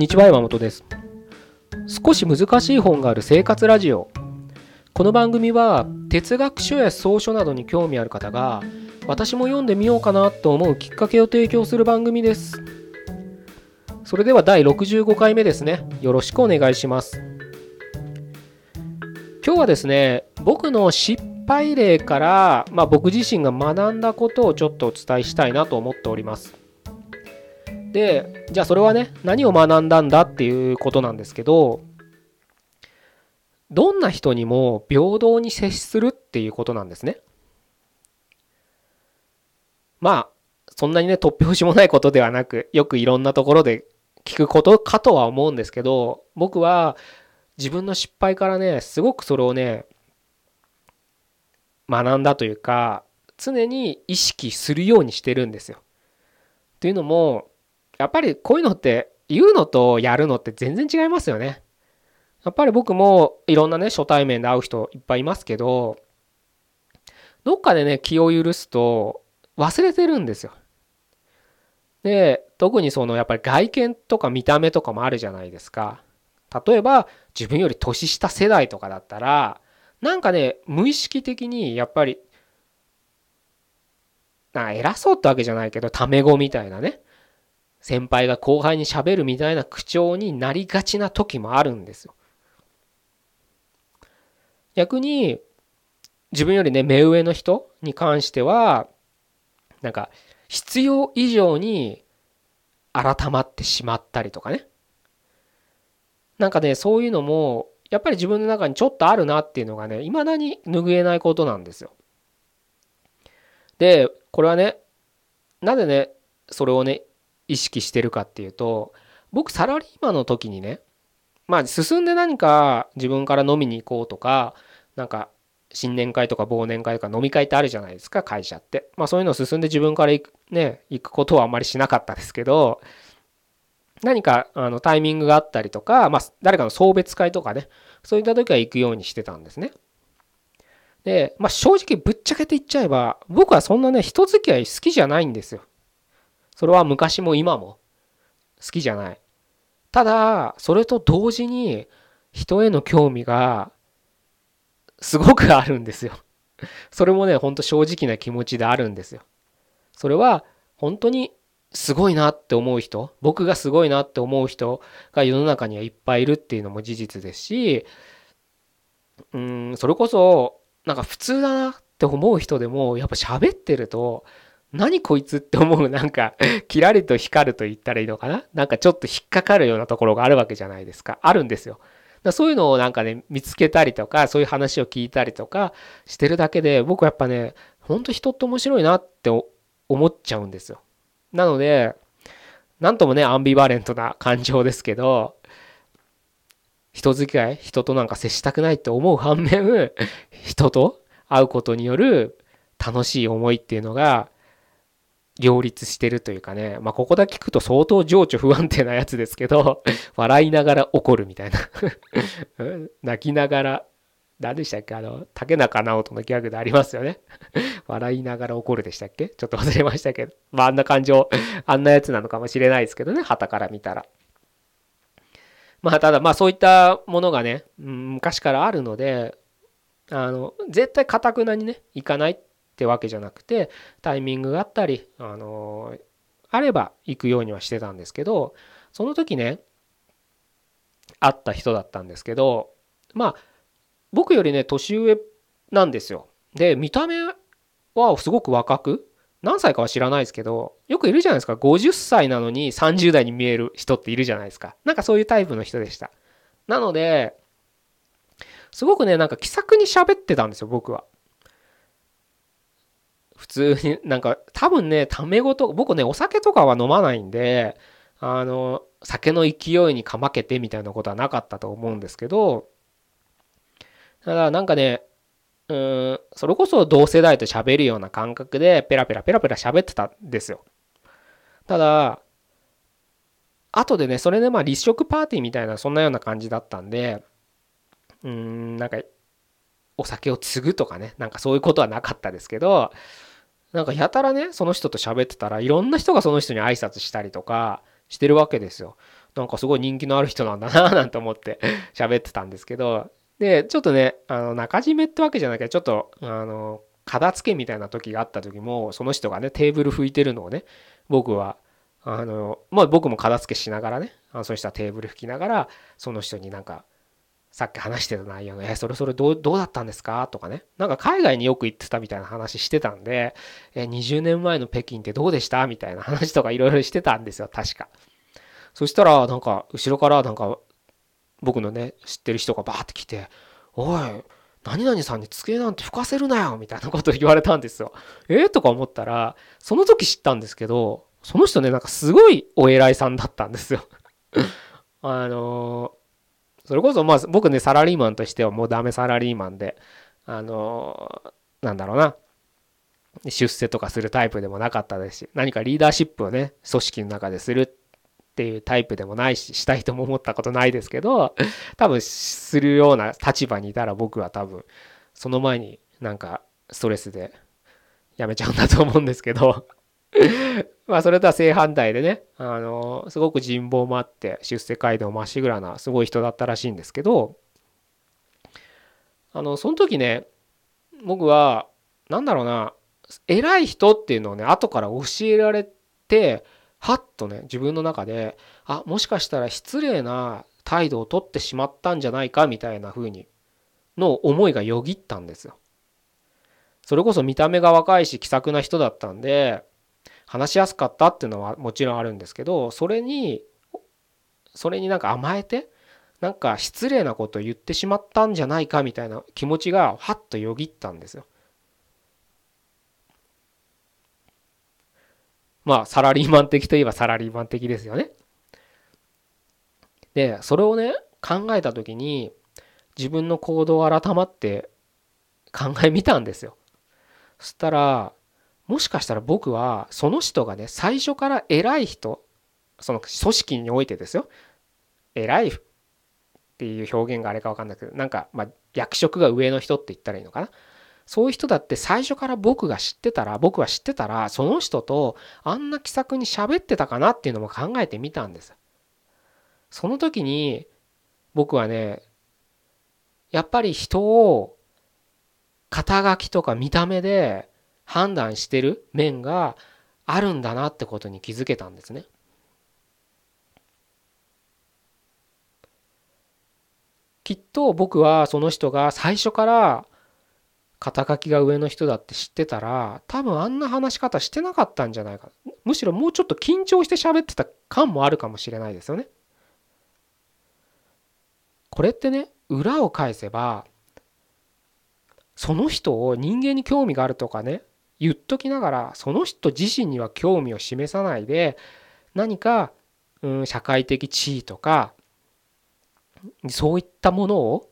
んにちは山本です。少し難しい本がある生活ラジオ。この番組は哲学書や草書などに興味ある方が私も読んでみようかなと思うきっかけを提供する番組です。それでは第65回目ですね。よろしくお願いします。今日はですね僕の失敗例から、まあ、僕自身が学んだことをちょっとお伝えしたいなと思っております。でじゃあそれはね何を学んだんだっていうことなんですけどどんな人にも平等に接するっていうことなんですね。まあそんなにね突拍子もないことではなくよくいろんなところで聞くことかとは思うんですけど僕は自分の失敗からねすごくそれをね学んだというか常に意識するようにしてるんですよ。というのもやっぱりこういうのって言うのとやるのって全然違いますよね。やっぱり僕もいろんなね初対面で会う人いっぱいいますけどどっかでね気を許すと忘れてるんですよ。で特にそのやっぱり外見とか見た目とかもあるじゃないですか。例えば自分より年下世代とかだったらなんかね無意識的にやっぱりな偉そうってわけじゃないけどタメ語みたいなね先輩が後輩にしゃべるみたいな口調になりがちな時もあるんですよ。逆に自分よりね目上の人に関してはなんか必要以上に改まってしまったりとかねなんかねそういうのもやっぱり自分の中にちょっとあるなっていうのがね未だに拭えないことなんですよ。でこれはねなぜねそれをね意識してるかっていうと僕サラリーマンの時にねまあ進んで何か自分から飲みに行こうとかなんか新年会とか忘年会とか飲み会ってあるじゃないですか会社ってまあそういうの進んで自分から行くね行くことはあんまりしなかったですけど何かあのタイミングがあったりとか、まあ、誰かの送別会とかねそういった時は行くようにしてたんですね。で、まあ、正直ぶっちゃけて言っちゃえば僕はそんなね人付き合い好きじゃないんですよ。それは昔も今も好きじゃない。ただ、それと同時に人への興味がすごくあるんですよ。それもね、ほんと正直な気持ちであるんですよ。それは本当にすごいなって思う人、僕がすごいなって思う人が世の中にはいっぱいいるっていうのも事実ですし、うん、それこそなんか普通だなって思う人でもやっぱ喋ってると何こいつって思うなんか キラリと光ると言ったらいいのかな？なんかちょっと引っかかるようなところがあるわけじゃないですか。あるんですよ。だそういうのをなんかね見つけたりとかそういう話を聞いたりとかしてるだけで僕やっぱねほんと人って面白いなって思っちゃうんですよ。なのでなんともねアンビバレントな感情ですけど人付き合い人となんか接したくないって思う反面人と会うことによる楽しい思いっていうのが両立してるというかね、まあ、ここだけ聞くと相当情緒不安定なやつですけど、笑いながら怒るみたいな。泣きながら、何でしたっけ？あの、竹中直人のギャグでありますよね。笑いながら怒るでしたっけ？ちょっと忘れましたけど、まあ、あんな感情、あんなやつなのかもしれないですけどね、旗から見たら。まあ、ただ、まあ、そういったものがね、昔からあるので、あの、絶対かたくなにね、いかないっってわけじゃなくてタイミングがあったりあのあれば行くようにはしてたんですけどその時ね会った人だったんですけどまあ僕よりね年上なんですよ。で見た目はすごく若く何歳かは知らないですけどよくいるじゃないですか。50歳なのに30代に見える人っているじゃないですか。なんかそういうタイプの人でした。なのですごくねなんか気さくに喋ってたんですよ僕は。普通になんか多分ねタメ語と僕ねお酒とかは飲まないんであの酒の勢いにかまけてみたいなことはなかったと思うんですけどただなんかねうんそれこそ同世代と喋るような感覚でペラペラペラペラ喋ってたんですよ。ただ後でねそれでまあ立食パーティーみたいなそんなような感じだったんでうんなんかお酒を継ぐとかねなんかそういうことはなかったですけどなんかやたらねその人と喋ってたらいろんな人がその人に挨拶したりとかしてるわけですよ。なんかすごい人気のある人なんだなぁなんて思って 喋ってたんですけどでちょっとねあの中締めってわけじゃないけどちょっとあの片付けみたいな時があった時もその人がねテーブル拭いてるのをね僕はあのまあ僕も片付けしながらねあのその人はテーブル拭きながらその人になんかさっき話してた内容の「えそれそれどうどうだったんですか?」とかねなんか海外によく行ってたみたいな話してたんで「え20年前の北京ってどうでした?」みたいな話とかいろいろしてたんですよ確か。そしたらなんか後ろからなんか僕のね知ってる人がバーって来て「おい何々さんに机なんて吹かせるなよ」みたいなこと言われたんですよ。え？ー、とか思ったらその時知ったんですけどその人ねなんかすごいお偉いさんだったんですよ。あのー、それこそまあ僕ねサラリーマンとしてはもうダメサラリーマンであのー、なんだろうな。出世とかするタイプでもなかったですし何かリーダーシップをね組織の中でするっていうタイプでもないししたいとも思ったことないですけど多分するような立場にいたら僕は多分その前になんかストレスでやめちゃうんだと思うんですけど。まあそれとは正反対でねあのすごく人望もあって出世街道まっしぐらなすごい人だったらしいんですけどあのその時ね僕は何だろうな偉い人っていうのをね後から教えられてはっとね自分の中であもしかしたら失礼な態度をとってしまったんじゃないかみたいな風にの思いがよぎったんですよ。それこそ見た目が若いし気さくな人だったんで話しやすかったっていうのはもちろんあるんですけどそれにそれになんか甘えてなんか失礼なこと言ってしまったんじゃないかみたいな気持ちがはっとよぎったんですよ。まあ、サラリーマン的といえばサラリーマン的ですよね。で、それをね、考えた時に、自分の行動を改まって考えみたんですよ。そしたら、もしかしたら僕は、その人がね、最初から偉い人、その組織においてですよ。偉いっていう表現があれか分かんないけど、なんか、ま、役職が上の人って言ったらいいのかな。そういう人だって最初から僕が知ってたら、僕は知ってたら、その人とあんな気さくに喋ってたかなっていうのも考えてみたんです。その時に僕はね、やっぱり人を肩書きとか見た目で判断してる面があるんだなってことに気づけたんですね。きっと僕はその人が最初から肩書きが上の人だって知ってたら多分あんな話し方してなかったんじゃないかむしろもうちょっと緊張して喋ってた感もあるかもしれないですよね。これってね裏を返せばその人を人間に興味があるとかね言っときながらその人自身には興味を示さないで何か、うん、社会的地位とかそういったものを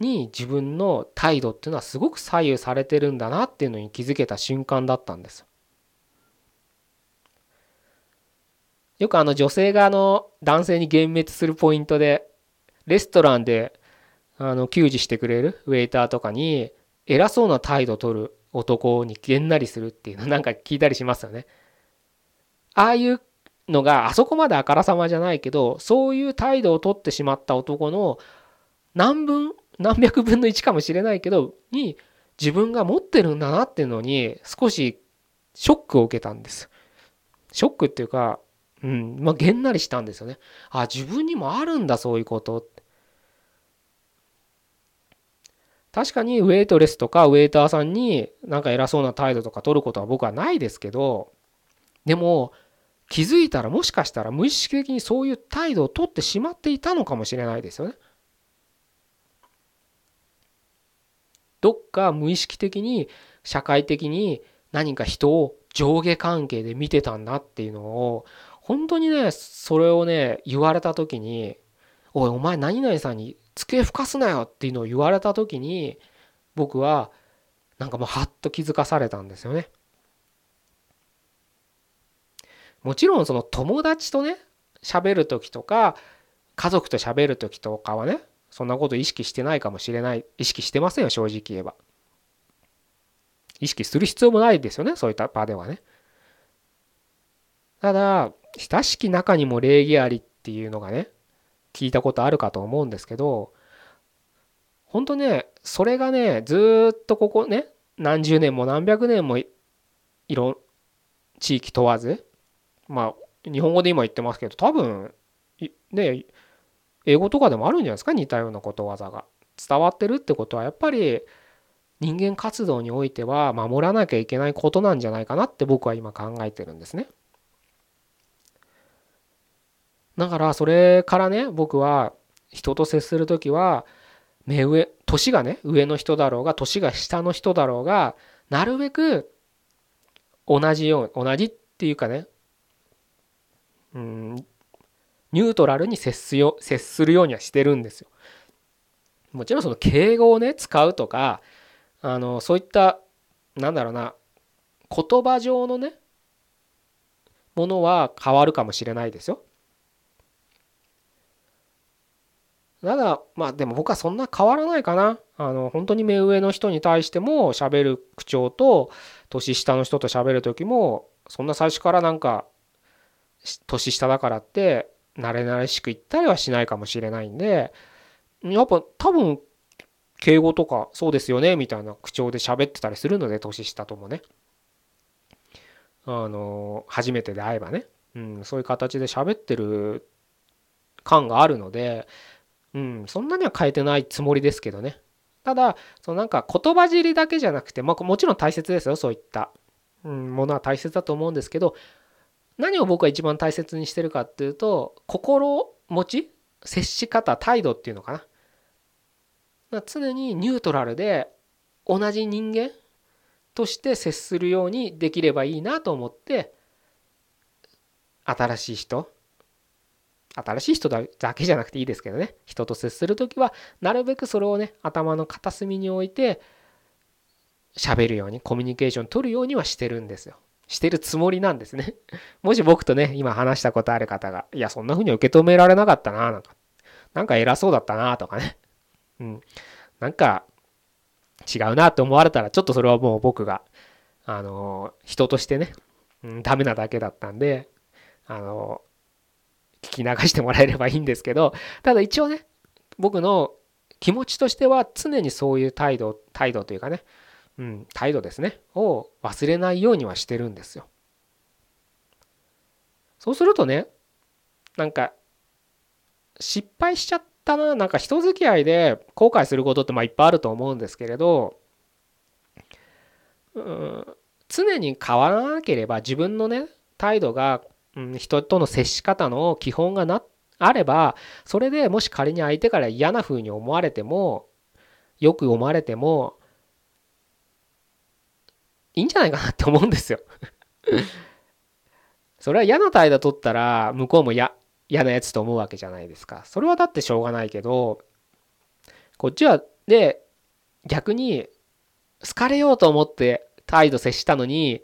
に自分の態度っていうのはすごく左右されてるんだなっていうのに気づけた瞬間だったんです。よくあの女性があの男性に幻滅するポイントでレストランであの給仕してくれるウェイターとかに偉そうな態度を取る男にげんなりするっていうの なんか聞いたりしますよね。ああいうのがあそこまであからさまじゃないけどそういう態度を取ってしまった男の何分何百分の1かもしれないけどに自分が持ってるんだなっていうのに少しショックを受けたんです。ショックっていうか、うん、まあ、げんなりしたんですよね。あ、自分にもあるんだ、そういうこと。確かにウェイトレスとかウェイターさんになんか偉そうな態度とか取ることは僕はないですけど、でも気づいたらもしかしたら無意識的にそういう態度を取ってしまっていたのかもしれないですよね。どっか無意識的に社会的に何か人を上下関係で見てたんだっていうのを本当にねそれをね言われた時に「おいお前何々さんに机ふかすなよ」っていうのを言われた時に僕はなんかもうハッと気づかされたんですよね。もちろんその友達とね喋る時とか家族と喋る時とかはねそんなこと意識してないかもしれない。意識してませんよ正直言えば。意識する必要もないですよねそういった場ではね。ただ親しき中にも礼儀ありっていうのがね聞いたことあるかと思うんですけど本当ねそれがねずっとここね何十年も何百年もいろん地域問わずまあ日本語で今言ってますけど多分ね英語とかでもあるんじゃないですか？似たようなことわざが伝わってるってことはやっぱり人間活動においては守らなきゃいけないことなんじゃないかなって僕は今考えてるんですね。だからそれからね僕は人と接する時は目上年がね上の人だろうが年が下の人だろうがなるべく同じよう同じっていうかねうんニュートラルに接すよ接するようにはしてるんですよ。もちろんその敬語をね使うとかあのそういったなんだろうな言葉上のねものは変わるかもしれないですよ。ただまあでも僕はそんな変わらないかな。あの本当に目上の人に対しても喋る口調と年下の人と喋る時もそんな最初からなんか年下だからって慣れ慣れしく言ったりはしないかもしれないんでやっぱ多分敬語とかそうですよねみたいな口調で喋ってたりするので年下ともねあの初めてで会えばね、うん、そういう形で喋ってる感があるので、うん、そんなには変えてないつもりですけどね。ただそのなんか言葉尻だけじゃなくて、まあ、もちろん大切ですよそういった、うん、ものは大切だと思うんですけど何を僕は一番大切にしてるかっていうと心持ち接し方態度っていうのかな常にニュートラルで同じ人間として接するようにできればいいなと思って新しい人新しい人だけじゃなくていいですけどね人と接する時はなるべくそれをね頭の片隅に置いて喋るようにコミュニケーション取るようにはしてるんですよ。してるつもりなんですね。もし僕とね今話したことある方がいやそんな風に受け止められなかったななんかなんか偉そうだったなとかねうんなんか違うなって思われたらちょっとそれはもう僕があの人としてね、うん、ダメなだけだったんであの聞き流してもらえればいいんですけどただ一応ね僕の気持ちとしては常にそういう態度態度というかね、うん、態度ですねを忘れないようにはしてるんですよ。そうするとねなんか失敗しちゃったななんか人付き合いで後悔することってまあいっぱいあると思うんですけれどうん常に変わらなければ自分のね態度が人との接し方の基本がなあればそれでもし仮に相手から嫌な風に思われてもよく思われてもいいんじゃないかなって思うんですよ それは嫌な態度取ったら向こうも嫌嫌なやつと思うわけじゃないですか。それはだってしょうがないけどこっちはで逆に好かれようと思って態度接したのに、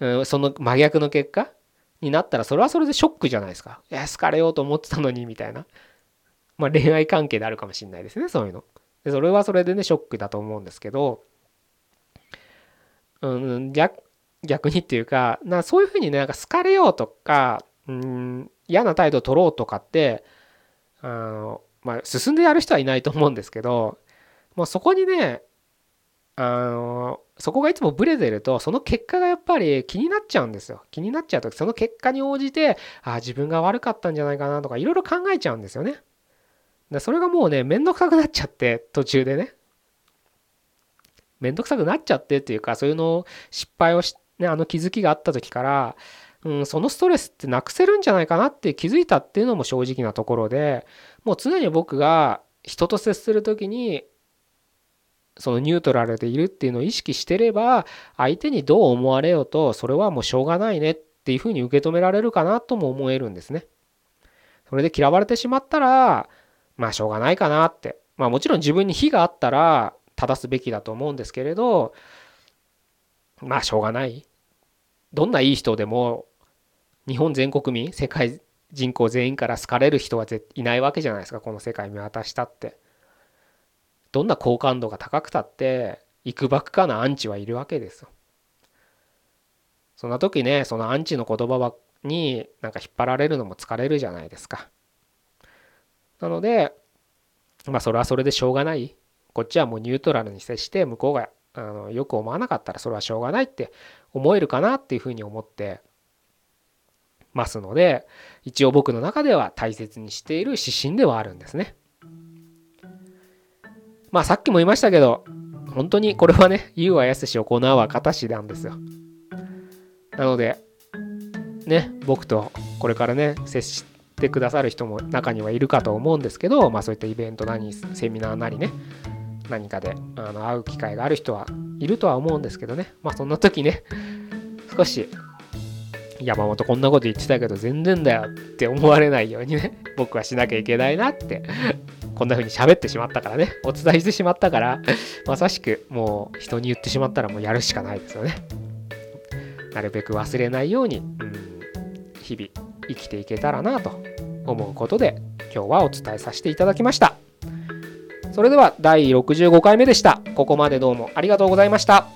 うん、その真逆の結果になったらそれはそれでショックじゃないですか。いや、好かれようと思ってたのにみたいな。まあ恋愛関係であるかもしれないですね、そういうの。でそれはそれでね、ショックだと思うんですけど、うん、逆逆にっていうか、なそういうふうにね、なんか好かれようとか、うん、嫌な態度を取ろうとかって、あの、まあ、進んでやる人はいないと思うんですけど、もうそこにね、あのそこがいつもブレてるとその結果がやっぱり気になっちゃうんですよ。気になっちゃうとその結果に応じてあ自分が悪かったんじゃないかなとかいろいろ考えちゃうんですよね。でそれがもうねめんどくさくなっちゃって途中でね。めんどくさくなっちゃってっていうかそういうの失敗をし、ね、あの気づきがあった時から、うん、そのストレスってなくせるんじゃないかなって気づいたっていうのも正直なところでもう常に僕が人と接する時にそのニュートラルでいるっていうのを意識してれば相手にどう思われようとそれはもうしょうがないねっていうふうに受け止められるかなとも思えるんですね。それで嫌われてしまったらまあしょうがないかなってまあもちろん自分に非があったら正すべきだと思うんですけれどまあしょうがないどんないい人でも日本全国民世界人口全員から好かれる人はいないわけじゃないですかこの世界見渡したって。どんな好感度が高くたっていくばくかなアンチはいるわけですよ。そんな時ねそのアンチの言葉になんか引っ張られるのも疲れるじゃないですか。なのでまあそれはそれでしょうがないこっちはもうニュートラルに接して向こうがあのよく思わなかったらそれはしょうがないって思えるかなっていうふうに思ってますので一応僕の中では大切にしている指針ではあるんですね。まあさっきも言いましたけど本当にこれはね言うはやすし行うは形なんですよ。なのでね僕とこれからね接してくださる人も中にはいるかと思うんですけどまあそういったイベントなりセミナーなりね何かであの会う機会がある人はいるとは思うんですけどねまあそんな時ね少し山本こんなこと言ってたけど全然だよって思われないようにね僕はしなきゃいけないなってこんな風に喋ってしまったからね。お伝えしてしまったからまさしくもう人に言ってしまったらもうやるしかないですよね。なるべく忘れないように、うん、日々生きていけたらなと思うことで今日はお伝えさせていただきました。それでは第65回目でした。ここまでどうもありがとうございました。